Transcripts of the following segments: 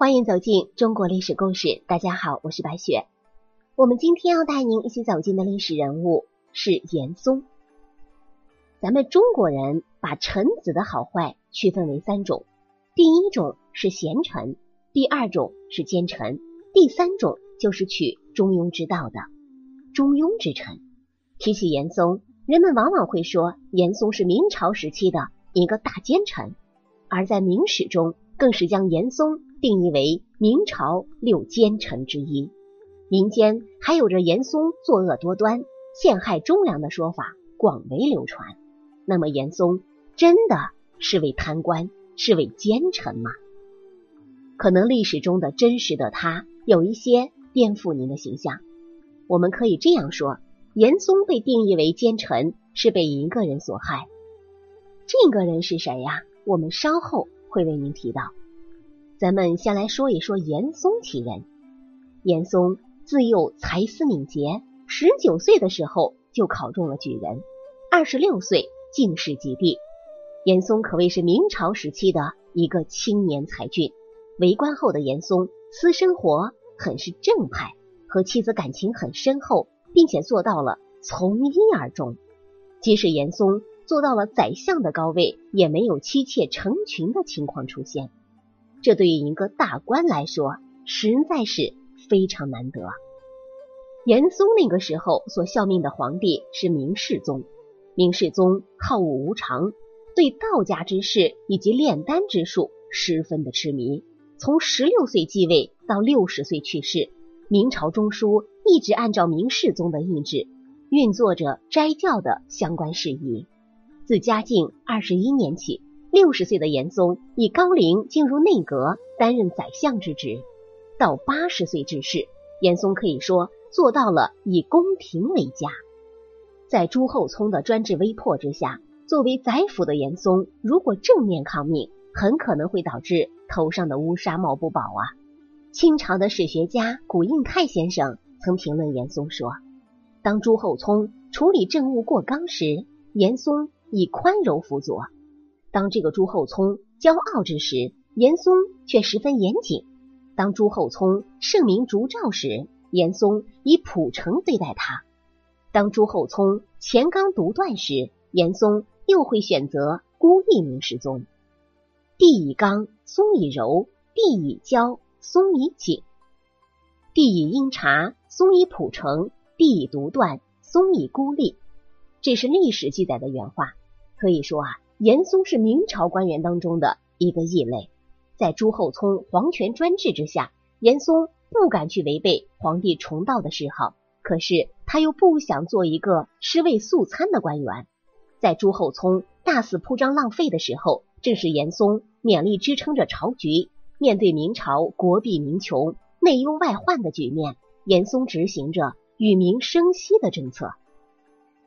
欢迎走进中国历史故事。大家好，我是白雪。我们今天要带您一起走进的历史人物是严嵩。咱们中国人把臣子的好坏区分为三种：第一种是贤臣，第二种是奸臣，第三种就是取中庸之道的中庸之臣。提起严嵩，人们往往会说严嵩是明朝时期的一个大奸臣，而在明史中更是将严嵩。定义为明朝六奸臣之一，民间还有着严嵩作恶多端、陷害忠良的说法广为流传。那么，严嵩真的是位贪官，是位奸臣吗？可能历史中的真实的他有一些颠覆您的形象。我们可以这样说：严嵩被定义为奸臣，是被一个人所害。这个人是谁呀？我们稍后会为您提到。咱们先来说一说严嵩其人。严嵩自幼才思敏捷，十九岁的时候就考中了举人，二十六岁进士及第。严嵩可谓是明朝时期的一个青年才俊。为官后的严嵩私生活很是正派，和妻子感情很深厚，并且做到了从一而终。即使严嵩做到了宰相的高位，也没有妻妾成群的情况出现。这对于一个大官来说，实在是非常难得。严嵩那个时候所效命的皇帝是明世宗，明世宗好恶无常，对道家之事以及炼丹之术十分的痴迷。从十六岁继位到六十岁去世，明朝中枢一直按照明世宗的意志运作着斋教的相关事宜。自嘉靖二十一年起。六十岁的严嵩以高龄进入内阁，担任宰相之职。到八十岁致仕，严嵩可以说做到了以宫廷为家。在朱厚熜的专制威迫之下，作为宰辅的严嵩，如果正面抗命，很可能会导致头上的乌纱帽不保啊。清朝的史学家古应泰先生曾评论严嵩说：“当朱厚熜处理政务过刚时，严嵩以宽容辅佐。”当这个朱厚熜骄傲之时，严嵩却十分严谨；当朱厚熜盛名烛照时，严嵩以朴诚对待他；当朱厚熜乾纲独断时，严嵩又会选择孤立明世宗。帝以刚，松以柔；帝以骄，松以谨；帝以阴察，松以朴诚；帝以独断，松以孤立。这是历史记载的原话。可以说啊。严嵩是明朝官员当中的一个异类，在朱厚熜皇权专制之下，严嵩不敢去违背皇帝崇道的嗜好，可是他又不想做一个尸位素餐的官员。在朱厚熜大肆铺张浪费的时候，正是严嵩勉力支撑着朝局。面对明朝国弊民穷、内忧外患的局面，严嵩执行着与民生息的政策。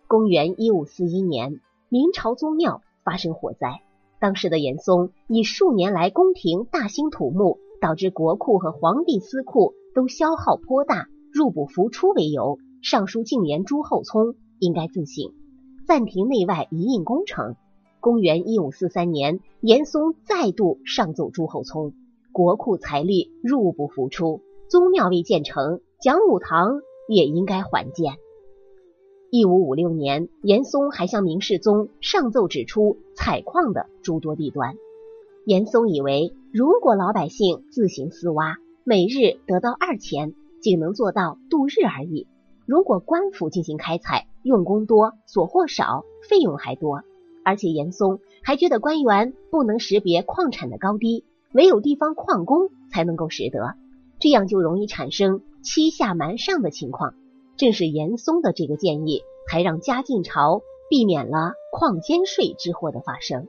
公元一五四一年，明朝宗庙。发生火灾，当时的严嵩以数年来宫廷大兴土木，导致国库和皇帝私库都消耗颇大，入不敷出为由，上书进言朱厚熜应该自省，暂停内外一应工程。公元一五四三年，严嵩再度上奏朱厚熜，国库财力入不敷出，宗庙未建成，讲武堂也应该缓建。一五五六年，严嵩还向明世宗上奏指出采矿的诸多弊端。严嵩以为，如果老百姓自行私挖，每日得到二钱，仅能做到度日而已；如果官府进行开采，用工多，所获少，费用还多。而且严嵩还觉得官员不能识别矿产的高低，唯有地方矿工才能够识得，这样就容易产生欺下瞒上的情况。正是严嵩的这个建议，才让嘉靖朝避免了矿监税之祸的发生。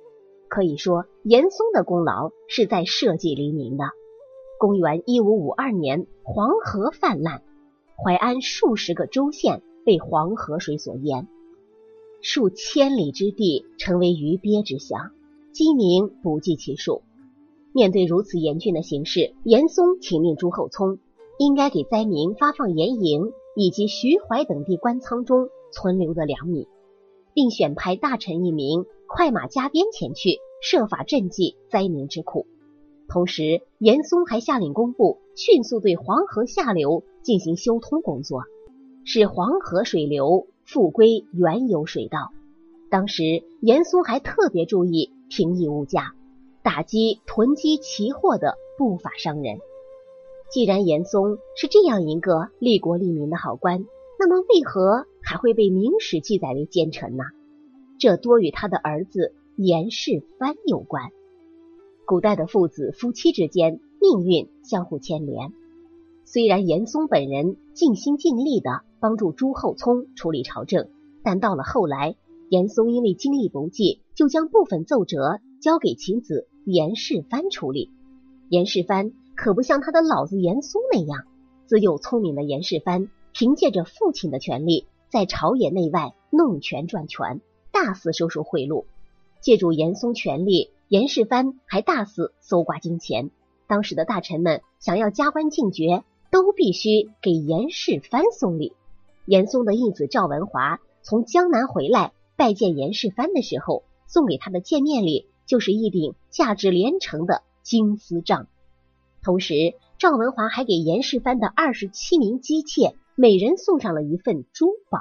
可以说，严嵩的功劳是在社稷黎明的。公元一五五二年，黄河泛滥，淮安数十个州县被黄河水所淹，数千里之地成为鱼鳖之乡，饥民不计其数。面对如此严峻的形势，严嵩请命朱厚熜应该给灾民发放盐营。以及徐淮等地官仓中存留的粮米，并选派大臣一名快马加鞭前去，设法赈济灾民之苦。同时，严嵩还下令工部迅速对黄河下流进行修通工作，使黄河水流复归原有水道。当时，严嵩还特别注意平抑物价，打击囤积奇货的不法商人。既然严嵩是这样一个利国利民的好官，那么为何还会被明史记载为奸臣呢？这多与他的儿子严世蕃有关。古代的父子夫妻之间命运相互牵连。虽然严嵩本人尽心尽力的帮助朱厚熜处理朝政，但到了后来，严嵩因为精力不济，就将部分奏折交给其子严世蕃处理。严世蕃可不像他的老子严嵩那样，自幼聪明的严世蕃凭借着父亲的权力，在朝野内外弄权赚权，大肆收受贿赂，借助严嵩权力。严世蕃还大肆搜刮金钱，当时的大臣们想要加官进爵，都必须给严世蕃送礼。严嵩的义子赵文华从江南回来拜见严世蕃的时候，送给他的见面礼就是一顶价值连城的金丝帐。同时，赵文华还给严世蕃的二十七名姬妾每人送上了一份珠宝。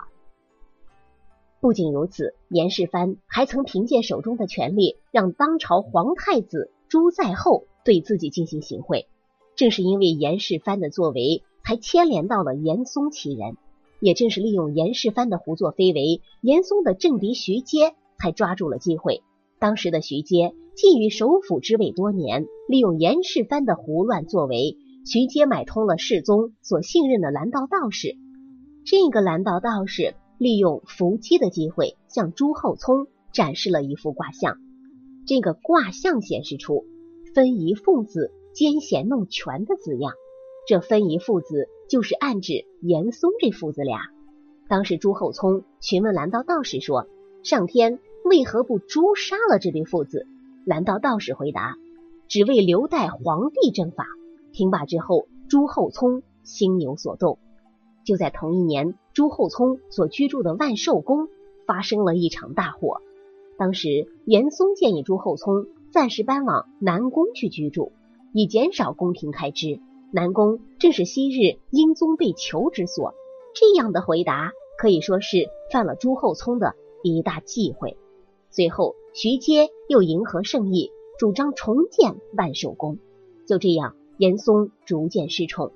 不仅如此，严世蕃还曾凭借手中的权力，让当朝皇太子朱载垕对自己进行行贿。正是因为严世蕃的作为，才牵连到了严嵩其人。也正是利用严世蕃的胡作非为，严嵩的政敌徐阶才抓住了机会。当时的徐阶觊觎首辅之位多年，利用严世蕃的胡乱作为，徐阶买通了世宗所信任的蓝道道士。这个蓝道道士。利用伏击的机会，向朱厚熜展示了一幅卦象。这个卦象显示出“分宜父子奸险弄权”的字样。这分宜父子就是暗指严嵩这父子俩。当时朱厚熜询问蓝道道士说：“上天为何不诛杀了这对父子？”蓝道道士回答：“只为留待皇帝正法。”听罢之后，朱厚熜心有所动。就在同一年，朱厚熜所居住的万寿宫发生了一场大火。当时，严嵩建议朱厚熜暂时搬往南宫去居住，以减少宫廷开支。南宫正是昔日英宗被囚之所。这样的回答可以说是犯了朱厚熜的一大忌讳。随后，徐阶又迎合圣意，主张重建万寿宫。就这样，严嵩逐渐失宠。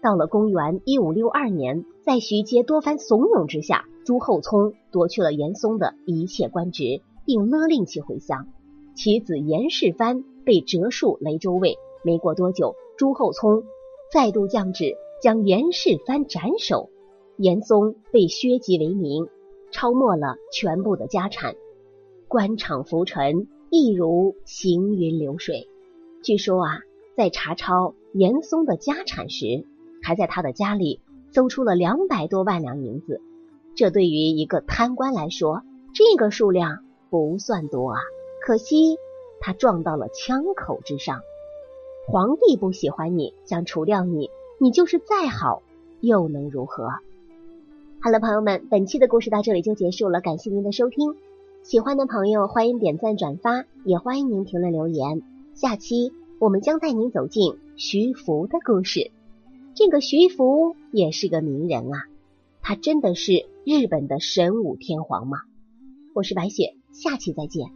到了公元一五六二年，在徐阶多番怂恿之下，朱厚熜夺去了严嵩的一切官职，并勒令其回乡。其子严世蕃被折戍雷州卫。没过多久，朱厚熜再度降旨将严世蕃斩首。严嵩被削籍为民，抄没了全部的家产，官场浮沉，一如行云流水。据说啊，在查抄严嵩的家产时，还在他的家里搜出了两百多万两银子，这对于一个贪官来说，这个数量不算多啊。可惜他撞到了枪口之上，皇帝不喜欢你，想除掉你，你就是再好又能如何？好了，朋友们，本期的故事到这里就结束了，感谢您的收听。喜欢的朋友欢迎点赞转发，也欢迎您评论留言。下期我们将带您走进徐福的故事。这个徐福也是个名人啊，他真的是日本的神武天皇吗？我是白雪，下期再见。